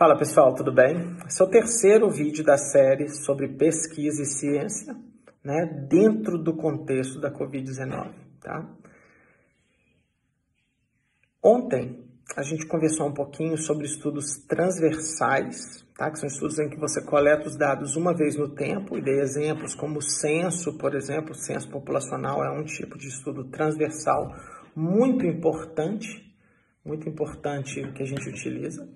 Fala pessoal, tudo bem? Esse é o terceiro vídeo da série sobre pesquisa e ciência, né, dentro do contexto da Covid-19, tá? Ontem a gente conversou um pouquinho sobre estudos transversais, tá? Que são estudos em que você coleta os dados uma vez no tempo e dei exemplos como o censo, por exemplo, o censo populacional é um tipo de estudo transversal muito importante, muito importante que a gente utiliza.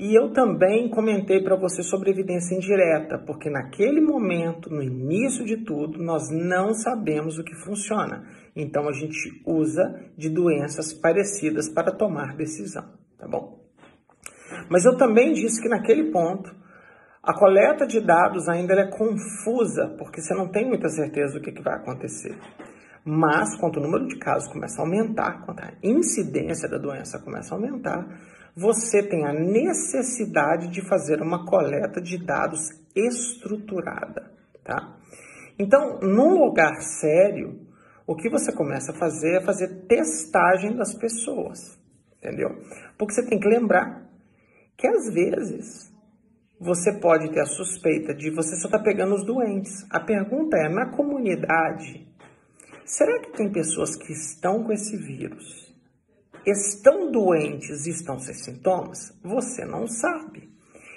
E eu também comentei para você sobre evidência indireta, porque naquele momento, no início de tudo, nós não sabemos o que funciona. Então a gente usa de doenças parecidas para tomar decisão, tá bom? Mas eu também disse que naquele ponto a coleta de dados ainda é confusa, porque você não tem muita certeza do que, que vai acontecer. Mas, quando o número de casos começa a aumentar, quando a incidência da doença começa a aumentar, você tem a necessidade de fazer uma coleta de dados estruturada, tá? Então, num lugar sério, o que você começa a fazer é fazer testagem das pessoas, entendeu? Porque você tem que lembrar que às vezes você pode ter a suspeita de você só estar tá pegando os doentes. A pergunta é, na comunidade, será que tem pessoas que estão com esse vírus estão doentes e estão sem sintomas? Você não sabe.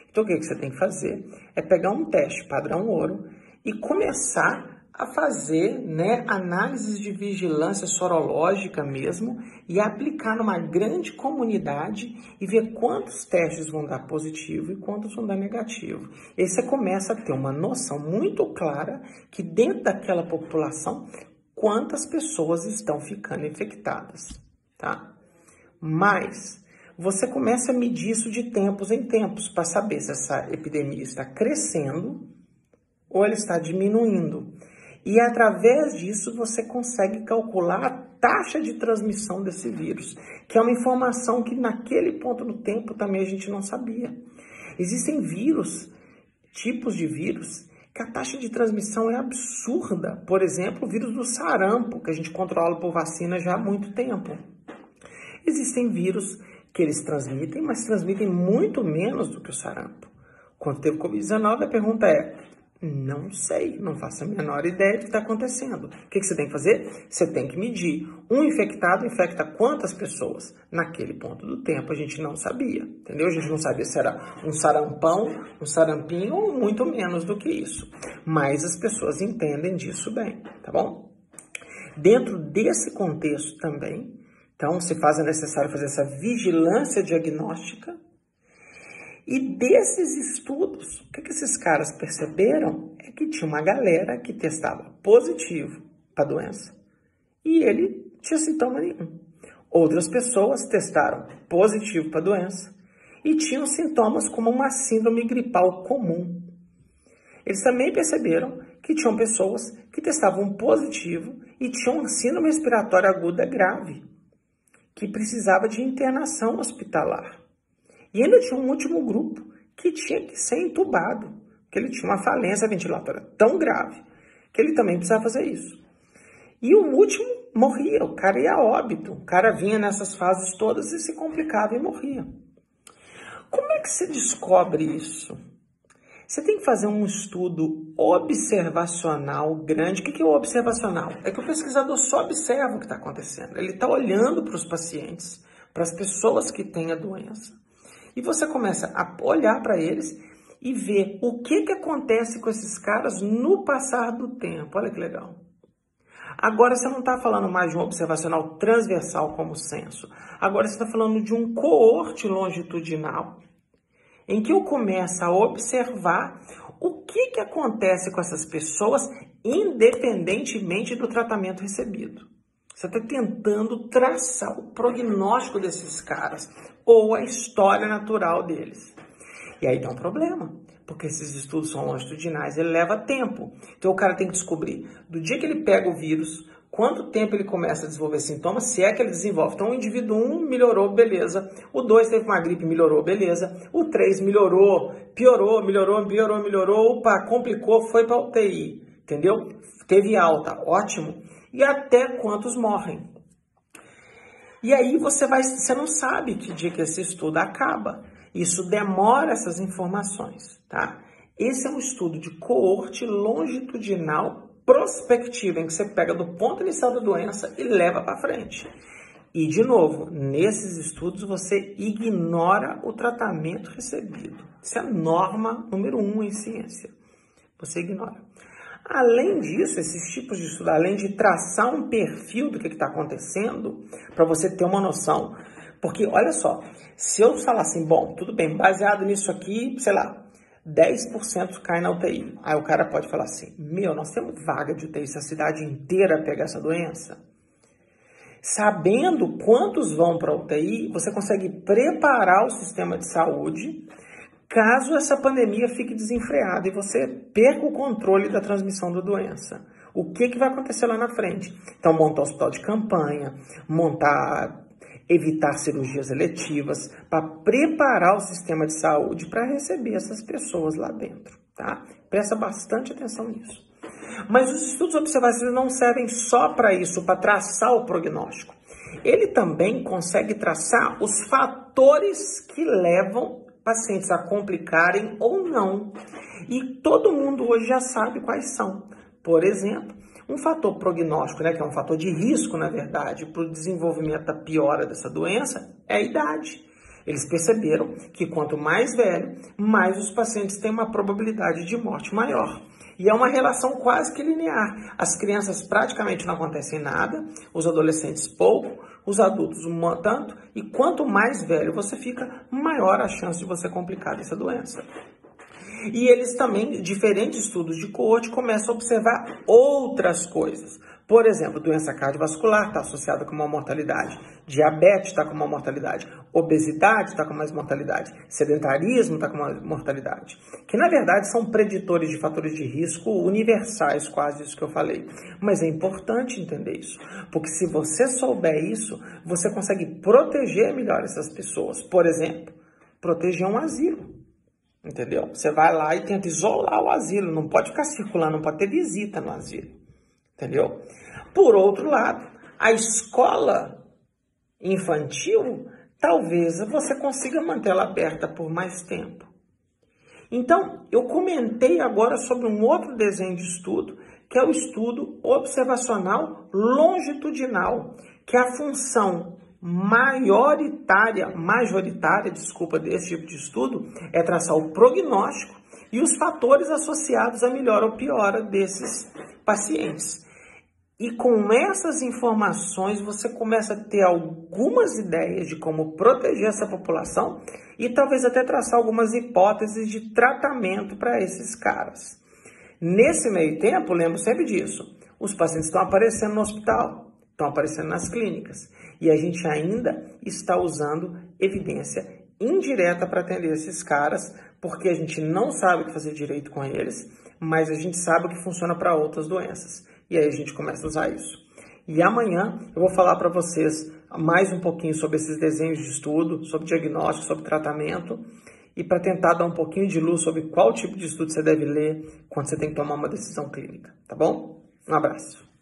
Então, o que você tem que fazer é pegar um teste padrão ouro e começar a fazer né, análises de vigilância sorológica mesmo e aplicar numa grande comunidade e ver quantos testes vão dar positivo e quantos vão dar negativo. E aí você começa a ter uma noção muito clara que dentro daquela população quantas pessoas estão ficando infectadas, tá? Mas você começa a medir isso de tempos em tempos para saber se essa epidemia está crescendo ou ela está diminuindo. E através disso você consegue calcular a taxa de transmissão desse vírus, que é uma informação que naquele ponto do tempo também a gente não sabia. Existem vírus, tipos de vírus, que a taxa de transmissão é absurda. Por exemplo, o vírus do sarampo, que a gente controla por vacina já há muito tempo. Existem vírus que eles transmitem, mas transmitem muito menos do que o sarampo. Quando teve Covid-19, a pergunta é: não sei, não faço a menor ideia do que está acontecendo. O que, que, você tem que fazer? Você tem que medir. Um infectado infecta quantas pessoas? Naquele ponto do tempo a gente não sabia, entendeu? A gente não sabia se era um sarampão, um sarampinho ou muito menos do que isso. Mas as pessoas entendem disso bem, tá bom? Dentro desse contexto também, então, se faz necessário fazer essa vigilância diagnóstica. E desses estudos, o que, que esses caras perceberam é que tinha uma galera que testava positivo para a doença e ele tinha sintoma nenhum. Outras pessoas testaram positivo para a doença e tinham sintomas como uma síndrome gripal comum. Eles também perceberam que tinham pessoas que testavam positivo e tinham síndrome respiratória aguda grave que precisava de internação hospitalar. E ainda tinha um último grupo que tinha que ser entubado, que ele tinha uma falência ventilatória tão grave que ele também precisava fazer isso. E o último morria, o cara ia a óbito, o cara vinha nessas fases todas e se complicava e morria. Como é que se descobre isso? Você tem que fazer um estudo observacional grande. O que é o observacional? É que o pesquisador só observa o que está acontecendo. Ele está olhando para os pacientes, para as pessoas que têm a doença. E você começa a olhar para eles e ver o que, que acontece com esses caras no passar do tempo. Olha que legal. Agora você não está falando mais de um observacional transversal como o censo. Agora você está falando de um coorte longitudinal em que eu começo a observar o que, que acontece com essas pessoas, independentemente do tratamento recebido. Você está tentando traçar o prognóstico desses caras ou a história natural deles. E aí dá um problema, porque esses estudos são longitudinais, ele leva tempo. Então o cara tem que descobrir do dia que ele pega o vírus, quanto tempo ele começa a desenvolver sintomas, se é que ele desenvolve. Então, o indivíduo 1 melhorou, beleza. O 2 teve uma gripe, melhorou, beleza. O 3 melhorou, piorou, melhorou, piorou, melhorou. Opa, complicou, foi para UTI. Entendeu? Teve alta, ótimo. E até quantos morrem. E aí você vai, você não sabe que dia que esse estudo acaba. Isso demora essas informações, tá? Esse é um estudo de coorte longitudinal prospectiva, em que você pega do ponto inicial da doença e leva para frente. E, de novo, nesses estudos você ignora o tratamento recebido. Isso é norma número um em ciência. Você ignora. Além disso, esses tipos de estudo, além de traçar um perfil do que está acontecendo, para você ter uma noção. Porque, olha só, se eu falar assim, bom, tudo bem, baseado nisso aqui, sei lá, 10% cai na UTI. Aí o cara pode falar assim: meu, nós temos vaga de UTI se a cidade inteira pegar essa doença. Sabendo quantos vão para a UTI, você consegue preparar o sistema de saúde caso essa pandemia fique desenfreada e você perca o controle da transmissão da doença. O que, que vai acontecer lá na frente? Então, montar hospital de campanha, montar evitar cirurgias eletivas, para preparar o sistema de saúde para receber essas pessoas lá dentro, tá? Presta bastante atenção nisso. Mas os estudos observacionais não servem só para isso, para traçar o prognóstico. Ele também consegue traçar os fatores que levam pacientes a complicarem ou não. E todo mundo hoje já sabe quais são. Por exemplo, um fator prognóstico, né, que é um fator de risco, na verdade, para o desenvolvimento da piora dessa doença, é a idade. Eles perceberam que quanto mais velho, mais os pacientes têm uma probabilidade de morte maior. E é uma relação quase que linear. As crianças praticamente não acontecem nada, os adolescentes pouco, os adultos um tanto, e quanto mais velho você fica, maior a chance de você complicar essa doença. E eles também, diferentes estudos de coorte, começam a observar outras coisas. Por exemplo, doença cardiovascular está associada com uma mortalidade, diabetes está com uma mortalidade, obesidade está com mais mortalidade, sedentarismo está com uma mortalidade, que na verdade são preditores de fatores de risco universais, quase isso que eu falei. Mas é importante entender isso, porque se você souber isso, você consegue proteger melhor essas pessoas. Por exemplo, proteger um asilo. Entendeu? Você vai lá e tenta isolar o asilo, não pode ficar circulando, não pode ter visita no asilo. Entendeu? Por outro lado, a escola infantil, talvez você consiga mantê-la aberta por mais tempo. Então, eu comentei agora sobre um outro desenho de estudo, que é o estudo observacional longitudinal, que é a função maioritária, majoritária, desculpa, desse tipo de estudo é traçar o prognóstico e os fatores associados à melhora ou piora desses pacientes. E com essas informações você começa a ter algumas ideias de como proteger essa população e talvez até traçar algumas hipóteses de tratamento para esses caras. Nesse meio tempo, lembro sempre disso, os pacientes estão aparecendo no hospital, estão aparecendo nas clínicas. E a gente ainda está usando evidência indireta para atender esses caras, porque a gente não sabe o que fazer direito com eles, mas a gente sabe o que funciona para outras doenças. E aí a gente começa a usar isso. E amanhã eu vou falar para vocês mais um pouquinho sobre esses desenhos de estudo, sobre diagnóstico, sobre tratamento, e para tentar dar um pouquinho de luz sobre qual tipo de estudo você deve ler quando você tem que tomar uma decisão clínica, tá bom? Um abraço.